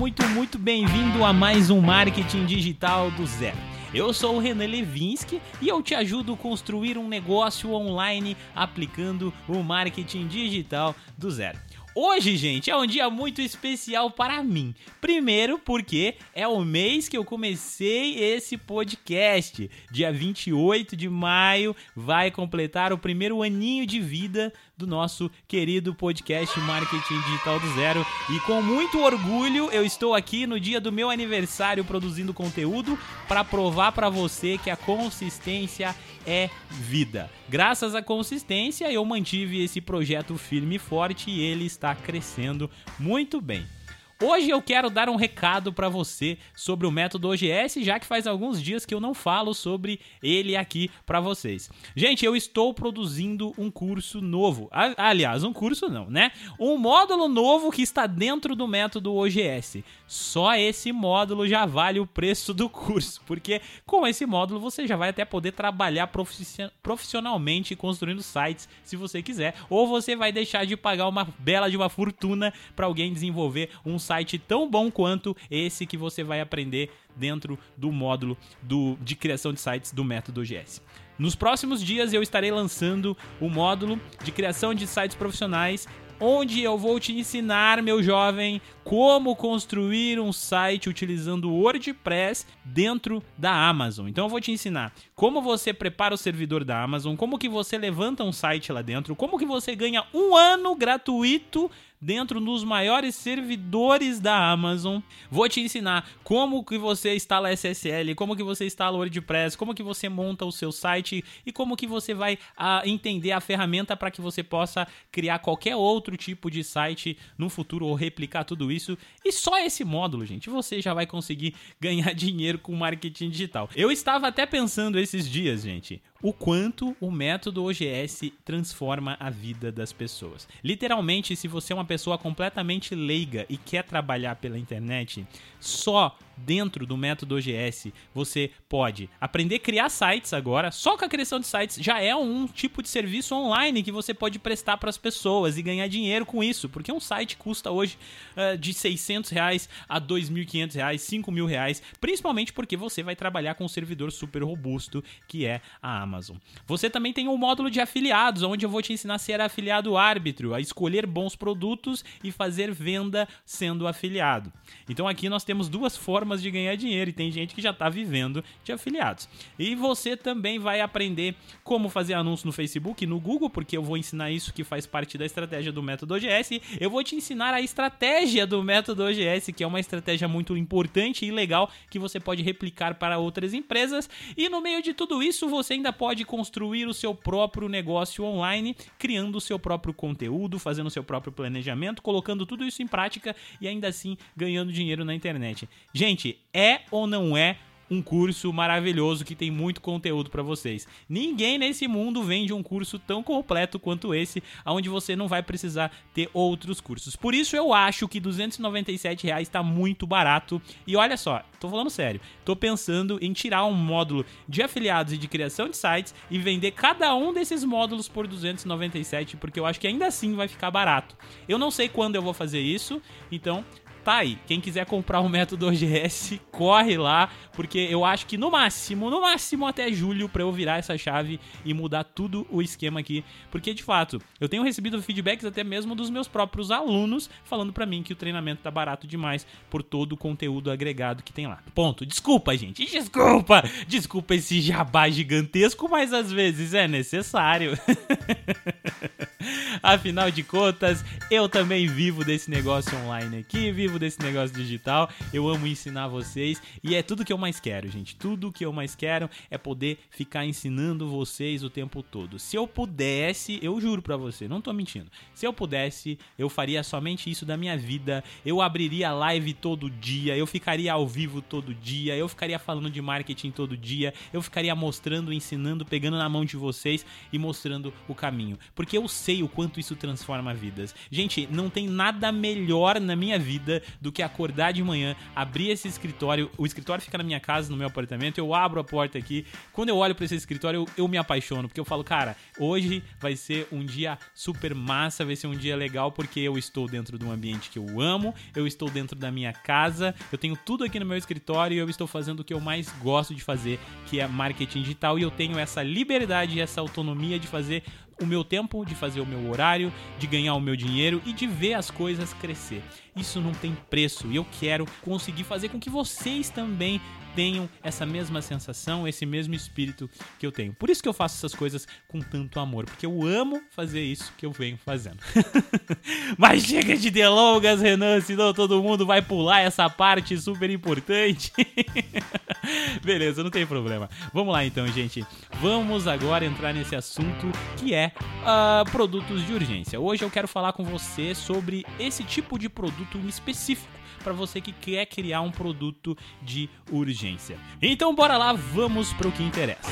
muito, muito bem-vindo a mais um Marketing Digital do Zero. Eu sou o Renan Levinsky e eu te ajudo a construir um negócio online aplicando o marketing digital do zero. Hoje, gente, é um dia muito especial para mim. Primeiro, porque é o mês que eu comecei esse podcast. Dia 28 de maio vai completar o primeiro aninho de vida do nosso querido podcast Marketing Digital do Zero. E com muito orgulho, eu estou aqui no dia do meu aniversário produzindo conteúdo para provar para você que a consistência é vida. Graças à consistência, eu mantive esse projeto firme e forte e ele está crescendo muito bem. Hoje eu quero dar um recado para você sobre o método OGS, já que faz alguns dias que eu não falo sobre ele aqui para vocês. Gente, eu estou produzindo um curso novo. Aliás, um curso não, né? Um módulo novo que está dentro do método OGS. Só esse módulo já vale o preço do curso, porque com esse módulo você já vai até poder trabalhar profissionalmente construindo sites, se você quiser, ou você vai deixar de pagar uma bela de uma fortuna para alguém desenvolver um site tão bom quanto esse que você vai aprender dentro do módulo do, de criação de sites do método OGS. Nos próximos dias eu estarei lançando o módulo de criação de sites profissionais onde eu vou te ensinar, meu jovem, como construir um site utilizando o WordPress dentro da Amazon. Então eu vou te ensinar como você prepara o servidor da Amazon, como que você levanta um site lá dentro, como que você ganha um ano gratuito dentro dos maiores servidores da Amazon. Vou te ensinar como que você instala SSL, como que você instala WordPress, como que você monta o seu site e como que você vai a, ah, entender a ferramenta para que você possa criar qualquer outro tipo de site no futuro ou replicar tudo isso. E só esse módulo, gente, você já vai conseguir ganhar dinheiro com marketing digital. Eu estava até pensando esses dias, gente, o quanto o método OGS transforma a vida das pessoas. Literalmente, se você é uma pessoa completamente leiga e quer trabalhar pela internet, só dentro do método OGS você pode aprender a criar sites agora. Só com a criação de sites já é um tipo de serviço online que você pode prestar para as pessoas e ganhar dinheiro com isso, porque um site custa hoje uh, de 600 reais a 2.500 reais, 5 mil reais, principalmente porque você vai trabalhar com um servidor super robusto que é a Amazon. Você também tem um módulo de afiliados, onde eu vou te ensinar a ser afiliado árbitro, a escolher bons produtos e fazer venda sendo afiliado. Então aqui nós temos duas formas de ganhar dinheiro e tem gente que já está vivendo de afiliados. E você também vai aprender como fazer anúncio no Facebook e no Google, porque eu vou ensinar isso que faz parte da estratégia do método OGS. Eu vou te ensinar a estratégia do método OGS, que é uma estratégia muito importante e legal que você pode replicar para outras empresas. E no meio de tudo isso, você ainda pode construir o seu próprio negócio online, criando o seu próprio conteúdo, fazendo o seu próprio planejamento, colocando tudo isso em prática e ainda assim ganhando dinheiro na internet internet. Gente, é ou não é um curso maravilhoso que tem muito conteúdo para vocês. Ninguém nesse mundo vende um curso tão completo quanto esse, onde você não vai precisar ter outros cursos. Por isso eu acho que 297 reais está muito barato. E olha só, tô falando sério, tô pensando em tirar um módulo de afiliados e de criação de sites e vender cada um desses módulos por 297, porque eu acho que ainda assim vai ficar barato. Eu não sei quando eu vou fazer isso, então tá aí. Quem quiser comprar o método OGS, corre lá, porque eu acho que no máximo, no máximo até julho para eu virar essa chave e mudar tudo o esquema aqui, porque de fato, eu tenho recebido feedbacks até mesmo dos meus próprios alunos falando para mim que o treinamento tá barato demais por todo o conteúdo agregado que tem lá. Ponto. Desculpa, gente. Desculpa. Desculpa esse jabá gigantesco, mas às vezes é necessário. Afinal de contas, eu também vivo desse negócio online aqui, vivo desse negócio digital. Eu amo ensinar vocês e é tudo que eu mais quero, gente. Tudo que eu mais quero é poder ficar ensinando vocês o tempo todo. Se eu pudesse, eu juro para você, não tô mentindo. Se eu pudesse, eu faria somente isso da minha vida. Eu abriria live todo dia, eu ficaria ao vivo todo dia, eu ficaria falando de marketing todo dia, eu ficaria mostrando, ensinando, pegando na mão de vocês e mostrando o caminho. Porque eu sei o quanto quanto isso transforma vidas. Gente, não tem nada melhor na minha vida do que acordar de manhã, abrir esse escritório. O escritório fica na minha casa, no meu apartamento. Eu abro a porta aqui. Quando eu olho para esse escritório, eu, eu me apaixono, porque eu falo, cara, hoje vai ser um dia super massa, vai ser um dia legal, porque eu estou dentro de um ambiente que eu amo, eu estou dentro da minha casa, eu tenho tudo aqui no meu escritório e eu estou fazendo o que eu mais gosto de fazer, que é marketing digital, e eu tenho essa liberdade e essa autonomia de fazer o meu tempo, de fazer o meu horário, de ganhar o meu dinheiro e de ver as coisas crescer. Isso não tem preço e eu quero conseguir fazer com que vocês também tenham essa mesma sensação, esse mesmo espírito que eu tenho. Por isso que eu faço essas coisas com tanto amor, porque eu amo fazer isso que eu venho fazendo. Mas chega de delongas, Renan, senão todo mundo vai pular essa parte super importante. Beleza, não tem problema. Vamos lá então, gente. Vamos agora entrar nesse assunto que é uh, produtos de urgência. Hoje eu quero falar com você sobre esse tipo de produto específico para você que quer criar um produto de urgência. Então bora lá, vamos para o que interessa.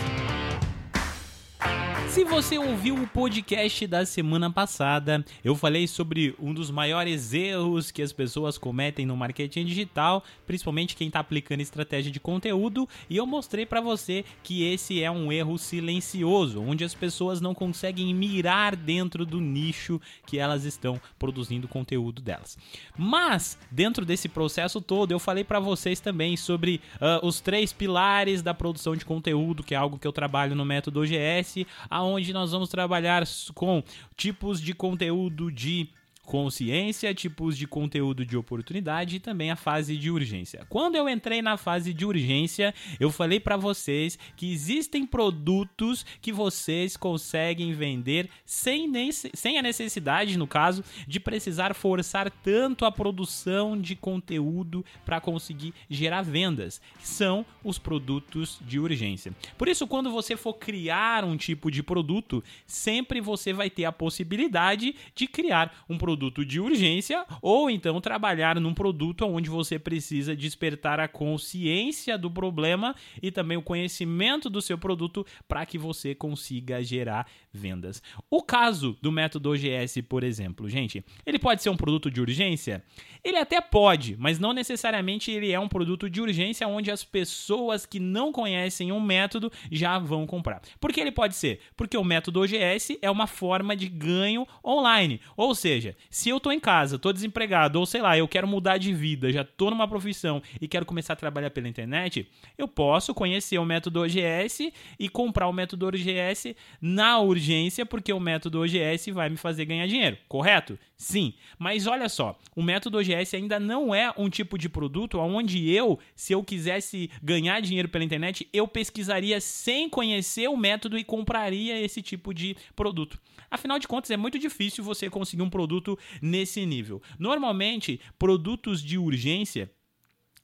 Se você ouviu o podcast da semana passada, eu falei sobre um dos maiores erros que as pessoas cometem no marketing digital, principalmente quem está aplicando estratégia de conteúdo, e eu mostrei para você que esse é um erro silencioso, onde as pessoas não conseguem mirar dentro do nicho que elas estão produzindo conteúdo delas. Mas dentro desse processo todo, eu falei para vocês também sobre uh, os três pilares da produção de conteúdo, que é algo que eu trabalho no método OGS, aonde nós vamos trabalhar com tipos de conteúdo de consciência, tipos de conteúdo de oportunidade e também a fase de urgência. Quando eu entrei na fase de urgência, eu falei para vocês que existem produtos que vocês conseguem vender sem, sem a necessidade, no caso, de precisar forçar tanto a produção de conteúdo para conseguir gerar vendas. São os produtos de urgência. Por isso, quando você for criar um tipo de produto, sempre você vai ter a possibilidade de criar um produto produto de urgência ou então trabalhar num produto onde você precisa despertar a consciência do problema e também o conhecimento do seu produto para que você consiga gerar vendas. O caso do método OGS, por exemplo, gente, ele pode ser um produto de urgência? Ele até pode, mas não necessariamente ele é um produto de urgência onde as pessoas que não conhecem um método já vão comprar. Por que ele pode ser? Porque o método OGS é uma forma de ganho online. Ou seja, se eu tô em casa, tô desempregado, ou sei lá, eu quero mudar de vida, já tô numa profissão e quero começar a trabalhar pela internet, eu posso conhecer o método OGS e comprar o método OGS na urgência, porque o método OGS vai me fazer ganhar dinheiro, correto? Sim. Mas olha só, o método OGS ainda não é um tipo de produto onde eu, se eu quisesse ganhar dinheiro pela internet, eu pesquisaria sem conhecer o método e compraria esse tipo de produto. Afinal de contas, é muito difícil você conseguir um produto nesse nível. Normalmente, produtos de urgência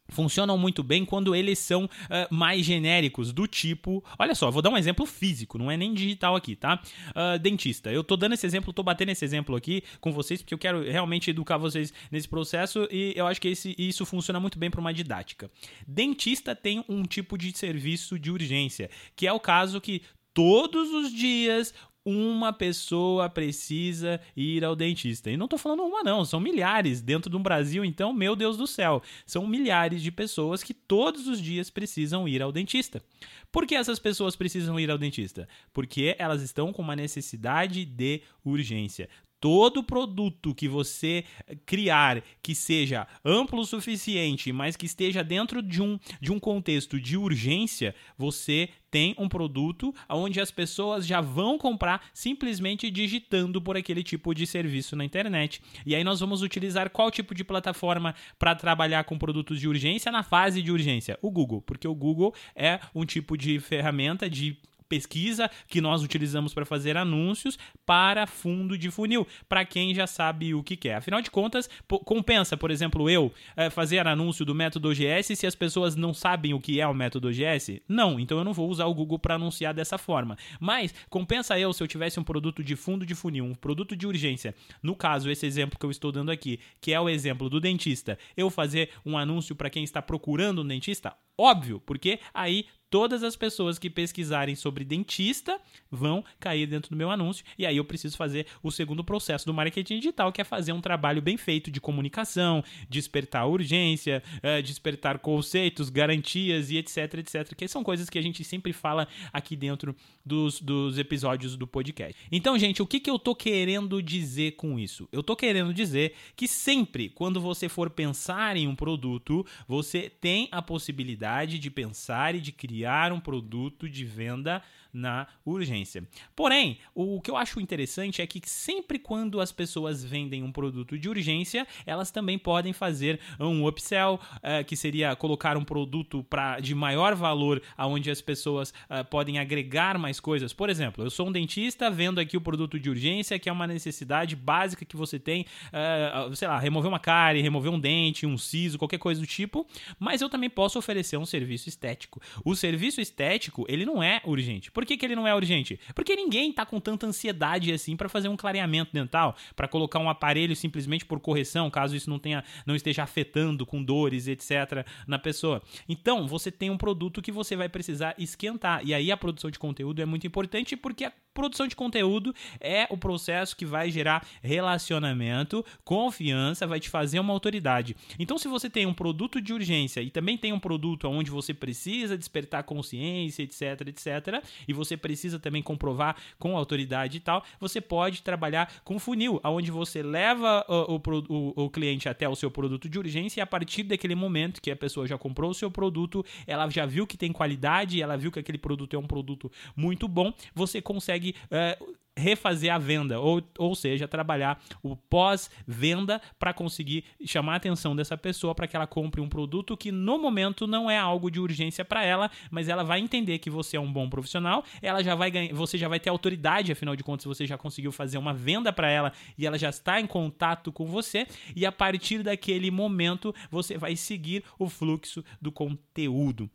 funcionam muito bem quando eles são uh, mais genéricos, do tipo. Olha só, vou dar um exemplo físico, não é nem digital aqui, tá? Uh, dentista. Eu tô dando esse exemplo, tô batendo esse exemplo aqui com vocês porque eu quero realmente educar vocês nesse processo e eu acho que esse, isso funciona muito bem para uma didática. Dentista tem um tipo de serviço de urgência, que é o caso que todos os dias uma pessoa precisa ir ao dentista. E não estou falando uma, não, são milhares dentro do Brasil, então, meu Deus do céu, são milhares de pessoas que todos os dias precisam ir ao dentista. Por que essas pessoas precisam ir ao dentista? Porque elas estão com uma necessidade de urgência todo produto que você criar que seja amplo o suficiente, mas que esteja dentro de um, de um contexto de urgência, você tem um produto onde as pessoas já vão comprar simplesmente digitando por aquele tipo de serviço na internet. E aí nós vamos utilizar qual tipo de plataforma para trabalhar com produtos de urgência na fase de urgência? O Google, porque o Google é um tipo de ferramenta de pesquisa que nós utilizamos para fazer anúncios para fundo de funil, para quem já sabe o que quer. Afinal de contas, compensa, por exemplo, eu é, fazer anúncio do método OGS se as pessoas não sabem o que é o método OGS? Não, então eu não vou usar o Google para anunciar dessa forma. Mas compensa eu se eu tivesse um produto de fundo de funil, um produto de urgência. No caso, esse exemplo que eu estou dando aqui, que é o exemplo do dentista, eu fazer um anúncio para quem está procurando um dentista? Óbvio, porque aí todas as pessoas que pesquisarem sobre dentista vão cair dentro do meu anúncio. E aí eu preciso fazer o segundo processo do marketing digital, que é fazer um trabalho bem feito de comunicação, despertar urgência, uh, despertar conceitos, garantias e etc, etc. Que são coisas que a gente sempre fala aqui dentro dos, dos episódios do podcast. Então, gente, o que, que eu tô querendo dizer com isso? Eu tô querendo dizer que sempre, quando você for pensar em um produto, você tem a possibilidade de pensar e de criar um produto de venda na urgência. Porém, o que eu acho interessante é que sempre quando as pessoas vendem um produto de urgência, elas também podem fazer um upsell, uh, que seria colocar um produto pra, de maior valor, aonde as pessoas uh, podem agregar mais coisas. Por exemplo, eu sou um dentista, vendo aqui o produto de urgência, que é uma necessidade básica que você tem, uh, sei lá, remover uma cárie, remover um dente, um siso, qualquer coisa do tipo, mas eu também posso oferecer um serviço estético. O serviço estético, ele não é urgente. Por por que, que ele não é urgente? Porque ninguém tá com tanta ansiedade assim para fazer um clareamento dental, para colocar um aparelho simplesmente por correção, caso isso não tenha não esteja afetando com dores, etc, na pessoa. Então, você tem um produto que você vai precisar esquentar. E aí a produção de conteúdo é muito importante porque a produção de conteúdo é o processo que vai gerar relacionamento, confiança, vai te fazer uma autoridade. Então, se você tem um produto de urgência e também tem um produto onde você precisa despertar consciência, etc, etc, e você precisa também comprovar com autoridade e tal, você pode trabalhar com funil, onde você leva o, o, o, cliente até o seu produto de urgência e a partir daquele momento que a pessoa já comprou o seu produto, ela já viu que tem qualidade, ela viu que aquele produto é um produto muito bom, você consegue uh, refazer a venda, ou, ou seja, trabalhar o pós-venda para conseguir chamar a atenção dessa pessoa para que ela compre um produto que no momento não é algo de urgência para ela, mas ela vai entender que você é um bom profissional, ela já vai ganhar, você já vai ter autoridade, afinal de contas você já conseguiu fazer uma venda para ela e ela já está em contato com você e a partir daquele momento você vai seguir o fluxo do conteúdo.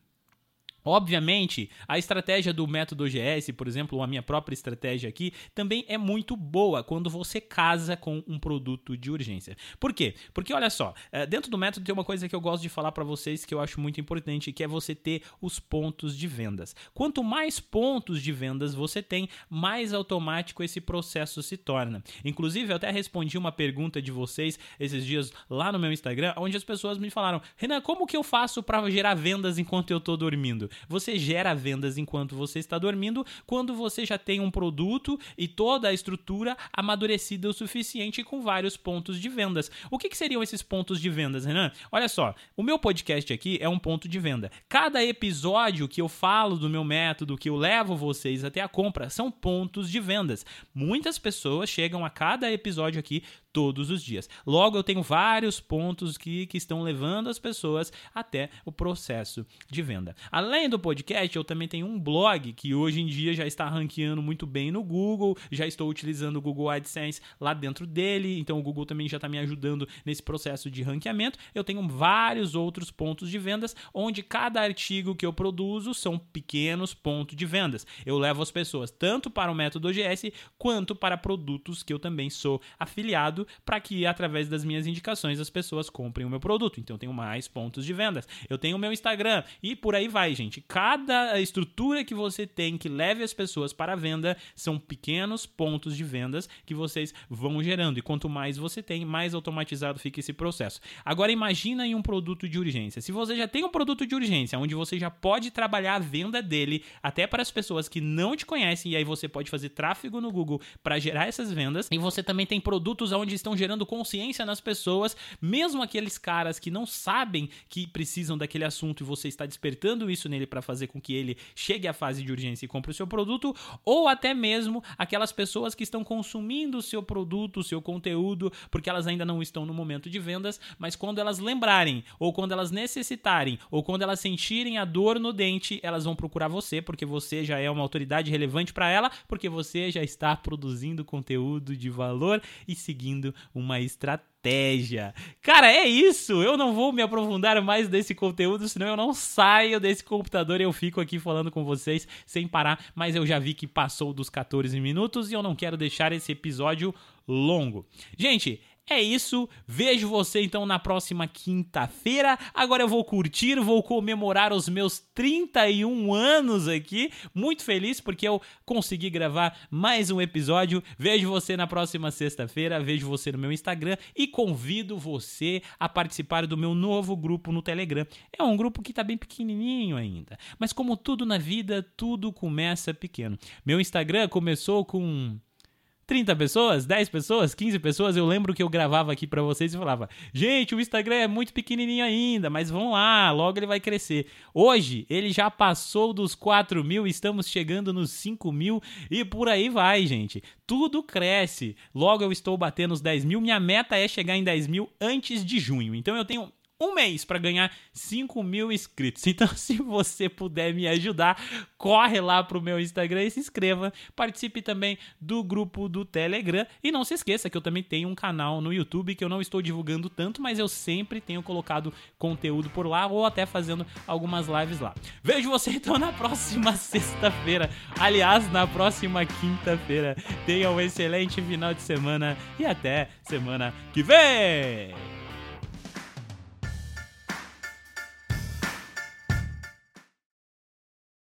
Obviamente, a estratégia do método OGS, por exemplo, a minha própria estratégia aqui, também é muito boa quando você casa com um produto de urgência. Por quê? Porque olha só, eh, dentro do método tem uma coisa que eu gosto de falar para vocês que eu acho muito importante, que é você ter os pontos de vendas. Quanto mais pontos de vendas você tem, mais automático esse processo se torna. Inclusive, eu até respondi uma pergunta de vocês esses dias lá no meu Instagram, onde as pessoas me falaram: "Renan, como que eu faço para gerar vendas enquanto eu estou dormindo?" Você gera vendas enquanto você está dormindo, quando você já tem um produto e toda a estrutura amadurecida o suficiente com vários pontos de vendas. O que, que seriam esses pontos de vendas, Renan? Olha só, o meu podcast aqui é um ponto de venda. Cada episódio que eu falo do meu método, que eu levo vocês até a compra, são pontos de vendas. Muitas pessoas chegam a cada episódio aqui todos os dias. Logo, eu tenho vários pontos que, que estão levando as pessoas até o processo de venda. Além do podcast, eu também tenho um blog que hoje em dia já está ranqueando muito bem no Google, já estou utilizando o Google AdSense lá dentro dele, então o Google também já está me ajudando nesse processo de ranqueamento. Eu tenho vários outros pontos de vendas, onde cada artigo que eu produzo são pequenos pontos de vendas. Eu levo as pessoas tanto para o método OGS quanto para produtos que eu também sou afiliado para que através das minhas indicações as pessoas comprem o meu produto. Então eu tenho mais pontos de vendas. Eu tenho o meu Instagram e por aí vai, gente. Cada estrutura que você tem que leve as pessoas para a venda são pequenos pontos de vendas que vocês vão gerando. E quanto mais você tem, mais automatizado fica esse processo. Agora imagina em um produto de urgência. Se você já tem um produto de urgência, onde você já pode trabalhar a venda dele até para as pessoas que não te conhecem, e aí você pode fazer tráfego no Google para gerar essas vendas, e você também tem produtos onde onde estão gerando consciência nas pessoas, mesmo aqueles caras que não sabem que precisam daquele assunto e você está despertando isso nele para fazer com que ele chegue à fase de urgência e compre o seu produto, ou até mesmo aquelas pessoas que estão consumindo o seu produto, o seu conteúdo, porque elas ainda não estão no momento de vendas, mas quando elas lembrarem, ou quando elas necessitarem, ou quando elas sentirem a dor no dente, elas vão procurar você, porque você já é uma autoridade relevante para ela, porque você já está produzindo conteúdo de valor e seguindo uma estratégia. Cara, é isso. Eu não vou me aprofundar mais desse conteúdo, senão eu não saio desse computador e eu fico aqui falando com vocês sem parar. Mas eu já vi que passou dos 14 minutos e eu não quero deixar esse episódio longo. Gente, É isso, vejo você então na próxima quinta-feira. Agora eu vou curtir, vou comemorar os meus 31 anos aqui. Muito feliz porque eu consegui gravar mais um episódio. Vejo você na próxima sexta-feira, vejo você no meu Instagram e convido você a participar do meu novo grupo no Telegram. É um grupo que tá bem pequenininho ainda, mas como tudo na vida, tudo começa pequeno. Meu Instagram começou com 30 pessoas, 10 pessoas, 15 pessoas, eu lembro que eu gravava aqui para vocês e falava: "Gente, o Instagram é muito pequenininho ainda, mas vão lá, logo ele vai crescer". Hoje ele já passou dos 4 mil, estamos chegando nos 5 mil e por aí vai, gente. Tudo cresce. Logo eu estou batendo os 10 mil. Minha meta é chegar em 10 mil antes de junho. Então eu tenho um mês para ganhar 5 mil inscritos. Então, se você puder me ajudar, corre lá pro meu Instagram e se inscreva. Participe também do grupo do Telegram. E não se esqueça que eu também tenho um canal no YouTube que eu não estou divulgando tanto, mas eu sempre tenho colocado conteúdo por lá ou até fazendo algumas lives lá. Vejo você então na próxima sexta-feira. Aliás, na próxima quinta-feira. Tenha um excelente final de semana e até semana que vem!